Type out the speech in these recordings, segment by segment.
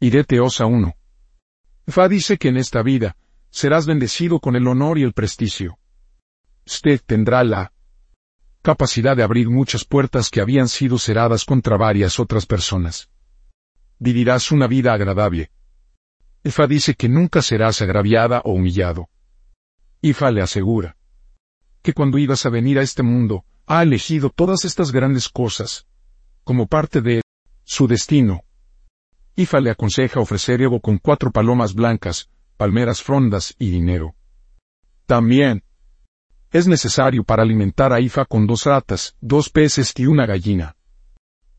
Ireteosa 1. Fa dice que en esta vida, serás bendecido con el honor y el prestigio. Usted tendrá la capacidad de abrir muchas puertas que habían sido cerradas contra varias otras personas. Vivirás una vida agradable. Efa dice que nunca serás agraviada o humillado. Ifa le asegura que cuando ibas a venir a este mundo, ha elegido todas estas grandes cosas como parte de su destino. Ifa le aconseja ofrecer Evo con cuatro palomas blancas, palmeras frondas y dinero. También, es necesario para alimentar a Ifa con dos ratas, dos peces y una gallina.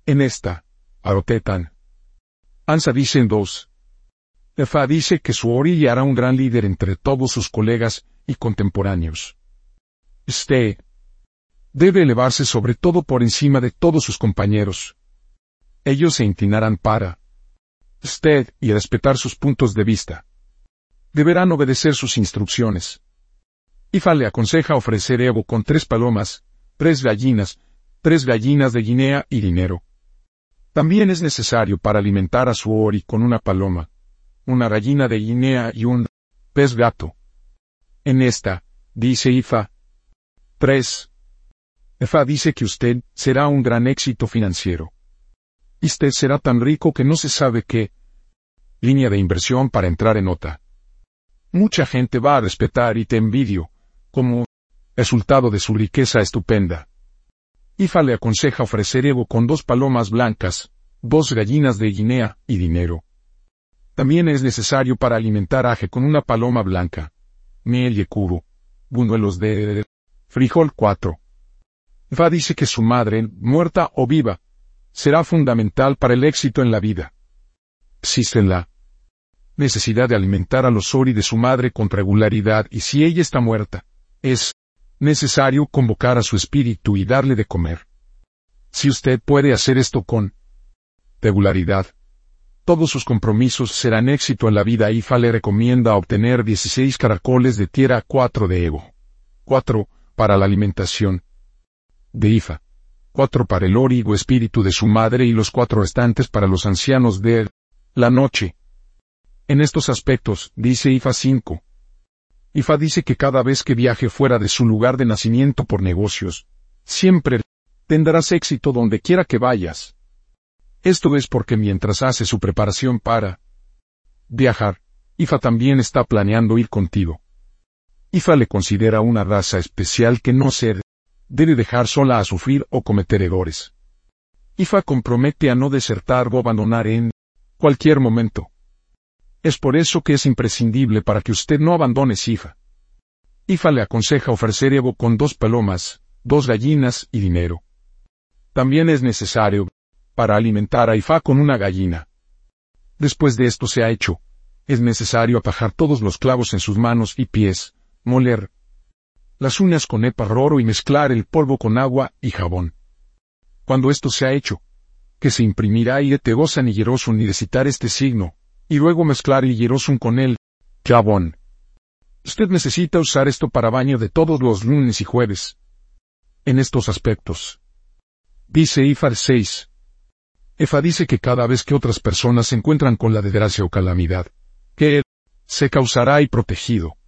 En esta, Arotetan. Ansa dice en dos. Efa dice que su Ori hará un gran líder entre todos sus colegas y contemporáneos. Este debe elevarse sobre todo por encima de todos sus compañeros. Ellos se inclinarán para usted y respetar sus puntos de vista. Deberán obedecer sus instrucciones. Ifa le aconseja ofrecer Evo con tres palomas, tres gallinas, tres gallinas de Guinea y dinero. También es necesario para alimentar a su Ori con una paloma, una gallina de Guinea y un pez gato. En esta, dice Ifa. 3. Ifa dice que usted será un gran éxito financiero. Y usted será tan rico que no se sabe qué línea de inversión para entrar en OTA. Mucha gente va a respetar y te envidio, como resultado de su riqueza estupenda. Ifa le aconseja ofrecer Evo con dos palomas blancas, dos gallinas de Guinea y dinero. También es necesario para alimentar Aje con una paloma blanca, miel y curo, buñuelos de frijol 4. Ifa dice que su madre, muerta o viva, será fundamental para el éxito en la vida. Existe la necesidad de alimentar a los Ori de su madre con regularidad y si ella está muerta, es necesario convocar a su espíritu y darle de comer. Si usted puede hacer esto con regularidad, todos sus compromisos serán éxito en la vida. IFA le recomienda obtener 16 caracoles de tierra 4 de Evo. 4 para la alimentación de IFA. 4 para el ori o espíritu de su madre y los cuatro restantes para los ancianos de la noche. En estos aspectos, dice IFA 5, Ifa dice que cada vez que viaje fuera de su lugar de nacimiento por negocios, siempre tendrás éxito donde quiera que vayas. Esto es porque mientras hace su preparación para viajar, Ifa también está planeando ir contigo. Ifa le considera una raza especial que no se debe dejar sola a sufrir o cometer errores. Ifa compromete a no desertar o abandonar en cualquier momento. Es por eso que es imprescindible para que usted no abandone Sifa. Ifa le aconseja ofrecer Evo con dos palomas, dos gallinas y dinero. También es necesario, para alimentar a Ifa con una gallina. Después de esto se ha hecho, es necesario apajar todos los clavos en sus manos y pies, moler las uñas con epa roro y mezclar el polvo con agua y jabón. Cuando esto se ha hecho, que se imprimirá y te gozan y ni citar este signo, y luego mezclar el hierosun con el jabón. Usted necesita usar esto para baño de todos los lunes y jueves. En estos aspectos. Dice Ifar 6. Efa dice que cada vez que otras personas se encuentran con la desgracia o calamidad, que él se causará y protegido.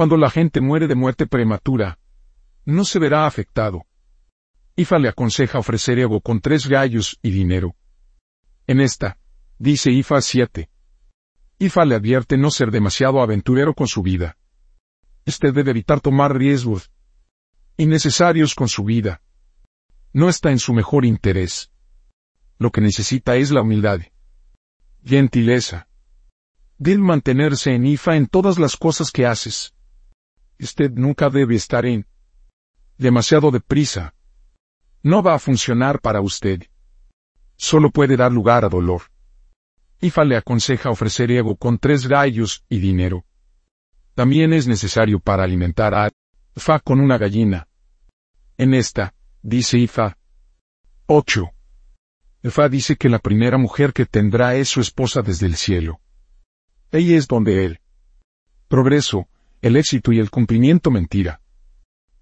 Cuando la gente muere de muerte prematura, no se verá afectado. Ifa le aconseja ofrecer ego con tres gallos y dinero. En esta, dice Ifa 7. Ifa le advierte no ser demasiado aventurero con su vida. Este debe evitar tomar riesgos innecesarios con su vida. No está en su mejor interés. Lo que necesita es la humildad. Gentileza. Debe mantenerse en Ifa en todas las cosas que haces. Usted nunca debe estar en demasiado deprisa. No va a funcionar para usted. Solo puede dar lugar a dolor. Ifa le aconseja ofrecer ego con tres gallos y dinero. También es necesario para alimentar a Fa con una gallina. En esta, dice Ifa. 8. Fa dice que la primera mujer que tendrá es su esposa desde el cielo. Ella es donde él. Progreso, el éxito y el cumplimiento mentira.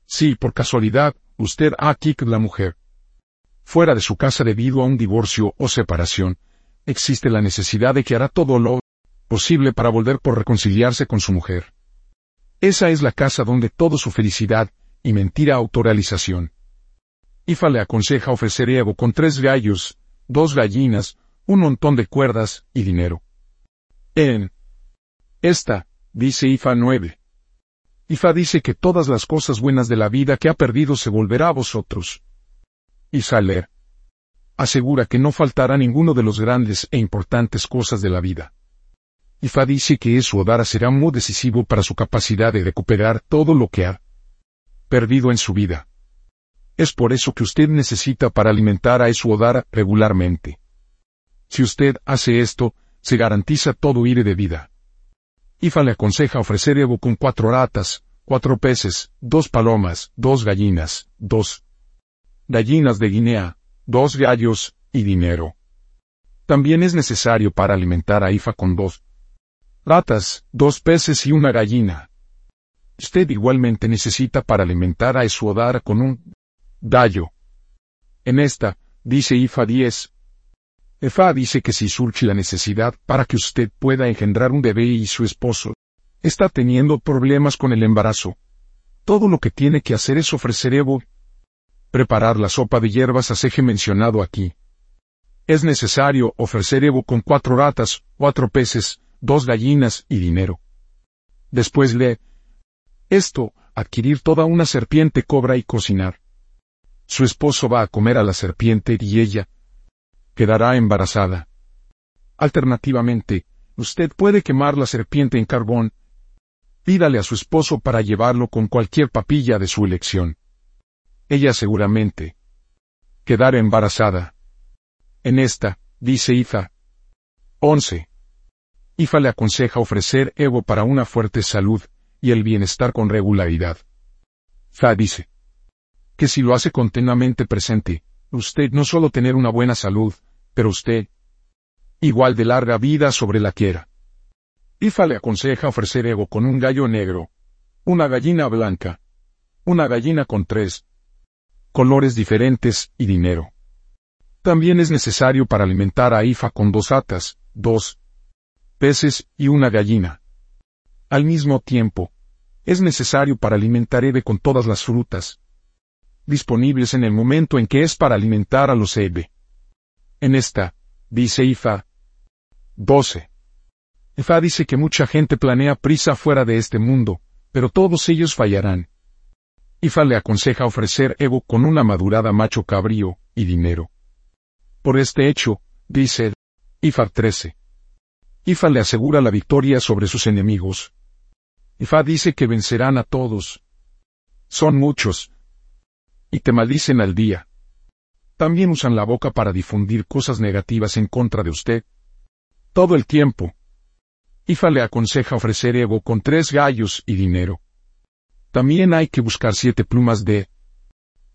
Si, por casualidad, usted ha la mujer. Fuera de su casa debido a un divorcio o separación, existe la necesidad de que hará todo lo posible para volver por reconciliarse con su mujer. Esa es la casa donde todo su felicidad y mentira autorrealización. Ifa le aconseja ofrecer Evo con tres gallos, dos gallinas, un montón de cuerdas y dinero. En esta, dice Ifa 9. Ifa dice que todas las cosas buenas de la vida que ha perdido se volverá a vosotros. Isaler asegura que no faltará ninguno de los grandes e importantes cosas de la vida. Ifa dice que su Odara será muy decisivo para su capacidad de recuperar todo lo que ha perdido en su vida. Es por eso que usted necesita para alimentar a su Odara regularmente. Si usted hace esto, se garantiza todo ir de vida. Ifa le aconseja ofrecer Evo con cuatro ratas, cuatro peces, dos palomas, dos gallinas, dos gallinas de Guinea, dos gallos, y dinero. También es necesario para alimentar a Ifa con dos ratas, dos peces y una gallina. Usted igualmente necesita para alimentar a Esuodara con un gallo. En esta, dice Ifa 10. Efa dice que si surge la necesidad para que usted pueda engendrar un bebé y su esposo está teniendo problemas con el embarazo, todo lo que tiene que hacer es ofrecer Evo, preparar la sopa de hierbas aseje mencionado aquí. Es necesario ofrecer Evo con cuatro ratas, cuatro peces, dos gallinas y dinero. Después le esto, adquirir toda una serpiente cobra y cocinar. Su esposo va a comer a la serpiente y ella quedará embarazada. Alternativamente, usted puede quemar la serpiente en carbón. Pídale a su esposo para llevarlo con cualquier papilla de su elección. Ella seguramente quedará embarazada. En esta, dice Ifa. 11. Ifa le aconseja ofrecer Evo para una fuerte salud y el bienestar con regularidad. Fa dice que si lo hace continuamente presente, usted no solo tener una buena salud, pero usted igual de larga vida sobre la quiera. Ifa le aconseja ofrecer Evo con un gallo negro, una gallina blanca, una gallina con tres colores diferentes y dinero. También es necesario para alimentar a Ifa con dos atas, dos peces y una gallina. Al mismo tiempo, es necesario para alimentar Eve con todas las frutas disponibles en el momento en que es para alimentar a los Eve. En esta, dice Ifa 12. Ifa dice que mucha gente planea prisa fuera de este mundo, pero todos ellos fallarán. Ifa le aconseja ofrecer Evo con una madurada macho cabrío y dinero. Por este hecho, dice Ifa 13. Ifa le asegura la victoria sobre sus enemigos. Ifa dice que vencerán a todos. Son muchos. Y te maldicen al día. También usan la boca para difundir cosas negativas en contra de usted. Todo el tiempo. Ifa le aconseja ofrecer Evo con tres gallos y dinero. También hay que buscar siete plumas de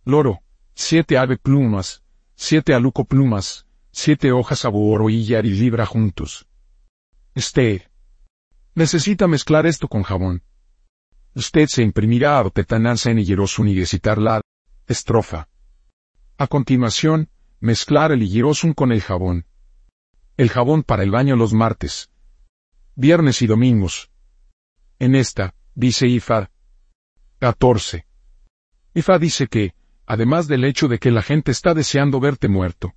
loro, siete ave plumas, siete aluco plumas, siete hojas oro y y libra juntos. Este. Necesita mezclar esto con jabón. Usted se imprimirá a tetananza en hierosun y recitar la estrofa. A continuación, mezclar el hierosun con el jabón. El jabón para el baño los martes, viernes y domingos. En esta, dice Ifa. 14. Ifa dice que, además del hecho de que la gente está deseando verte muerto.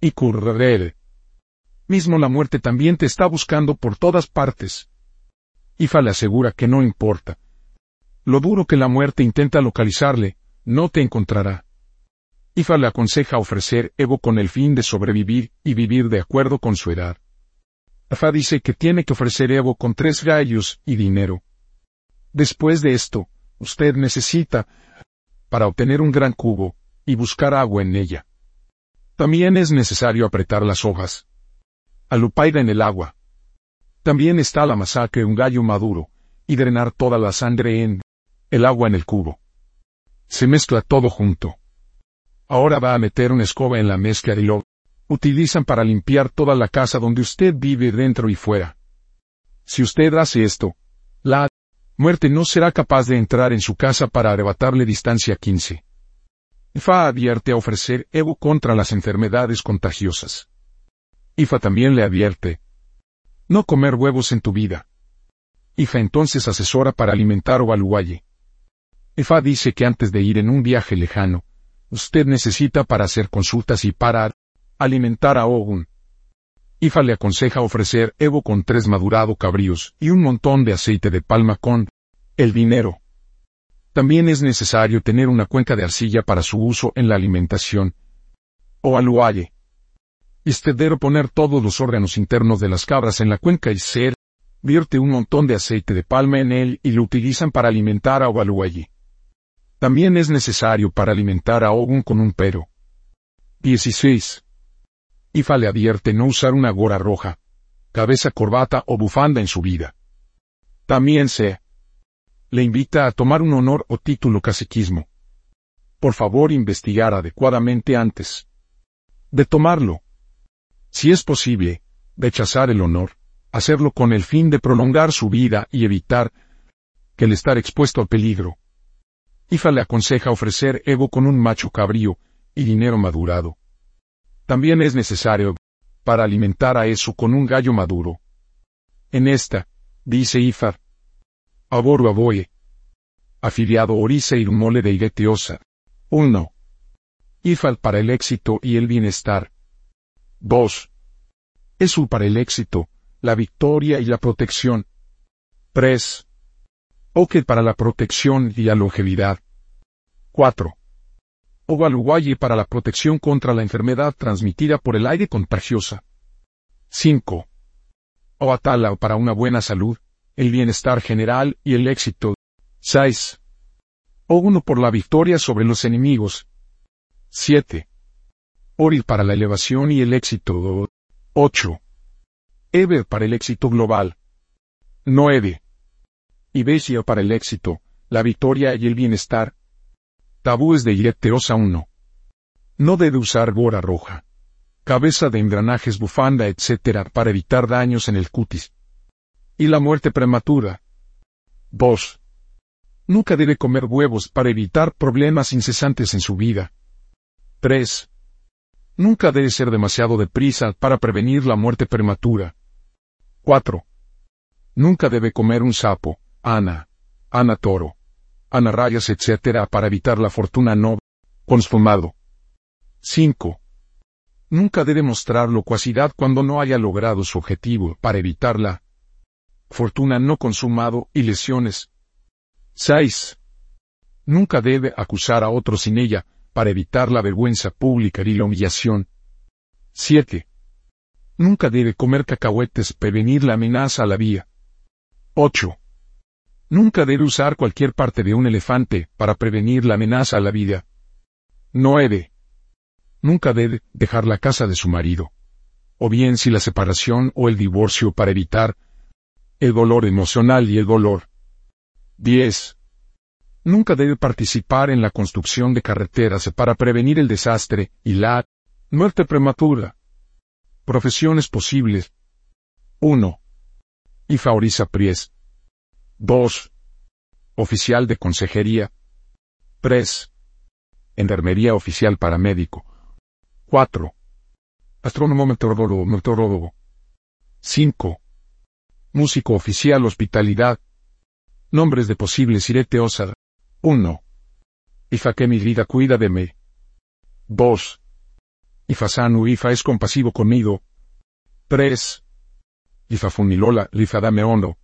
Y currer mismo la muerte también te está buscando por todas partes. Ifa le asegura que no importa. Lo duro que la muerte intenta localizarle, no te encontrará. Ifa le aconseja ofrecer Evo con el fin de sobrevivir y vivir de acuerdo con su edad. Ifa dice que tiene que ofrecer Evo con tres gallos y dinero. Después de esto, usted necesita, para obtener un gran cubo, y buscar agua en ella. También es necesario apretar las hojas, alupaida en el agua. También está la masacre un gallo maduro, y drenar toda la sangre en el agua en el cubo. Se mezcla todo junto. Ahora va a meter una escoba en la mezcla y lo utilizan para limpiar toda la casa donde usted vive dentro y fuera. Si usted hace esto, la muerte no será capaz de entrar en su casa para arrebatarle distancia 15. Fa advierte a ofrecer Evo contra las enfermedades contagiosas. Ifa también le advierte. No comer huevos en tu vida. Ifa entonces asesora para alimentar Ovaluaye. Ifa dice que antes de ir en un viaje lejano, usted necesita para hacer consultas y para alimentar a Ogun. Ifa le aconseja ofrecer Evo con tres madurado cabríos y un montón de aceite de palma con el dinero. También es necesario tener una cuenca de arcilla para su uso en la alimentación. O aluaye. Debe poner todos los órganos internos de las cabras en la cuenca y ser, vierte un montón de aceite de palma en él y lo utilizan para alimentar a Oaluaye. También es necesario para alimentar a Ogun con un pero. 16. Ifa le advierte no usar una gora roja, cabeza corbata o bufanda en su vida. También se le invita a tomar un honor o título caciquismo. Por favor investigar adecuadamente antes de tomarlo. Si es posible, rechazar el honor, hacerlo con el fin de prolongar su vida y evitar que el estar expuesto al peligro. Ifa le aconseja ofrecer ego con un macho cabrío y dinero madurado. También es necesario, para alimentar a eso con un gallo maduro. En esta, dice Ifar, Aboru aboye. Afiliado Orisa Irmole de Igetiosa. 1. Ifal para el éxito y el bienestar. 2. Esu para el éxito, la victoria y la protección. 3. Oke para la protección y la longevidad. 4. Ovaluwaye para la protección contra la enfermedad transmitida por el aire contagiosa. 5. Oatala para una buena salud, el bienestar general y el éxito. 6. O uno por la victoria sobre los enemigos. 7. Oril para la elevación y el éxito. 8. Eber para el éxito global. 9. Ibesia para el éxito, la victoria y el bienestar. Tabúes de Ireteosa 1. No debe usar gora roja. Cabeza de engranajes, bufanda, etc. para evitar daños en el cutis y la muerte prematura. 2. Nunca debe comer huevos para evitar problemas incesantes en su vida. 3. Nunca debe ser demasiado deprisa para prevenir la muerte prematura. 4. Nunca debe comer un sapo, ana, ana toro, ana rayas, etc. para evitar la fortuna no consumado. 5. Nunca debe mostrar locuacidad cuando no haya logrado su objetivo para evitarla fortuna no consumado y lesiones. 6. Nunca debe acusar a otro sin ella, para evitar la vergüenza pública y la humillación. 7. Nunca debe comer cacahuetes prevenir la amenaza a la vía. 8. Nunca debe usar cualquier parte de un elefante para prevenir la amenaza a la vida. 9. Nunca debe dejar la casa de su marido. O bien si la separación o el divorcio para evitar el dolor emocional y el dolor. 10. Nunca debe participar en la construcción de carreteras para prevenir el desastre y la muerte prematura. Profesiones posibles. 1. Ifaoriza Pries. 2. Oficial de consejería. 3. Enfermería oficial paramédico. 4. Astrónomo meteorólogo meteorólogo. 5 Músico oficial hospitalidad. Nombres de posibles irete osada. 1. Ifa que mi vida cuida de mí. 2. Ifa sanu Ifa es compasivo conmigo. 3. Ifa funilola, Ifa dame hondo.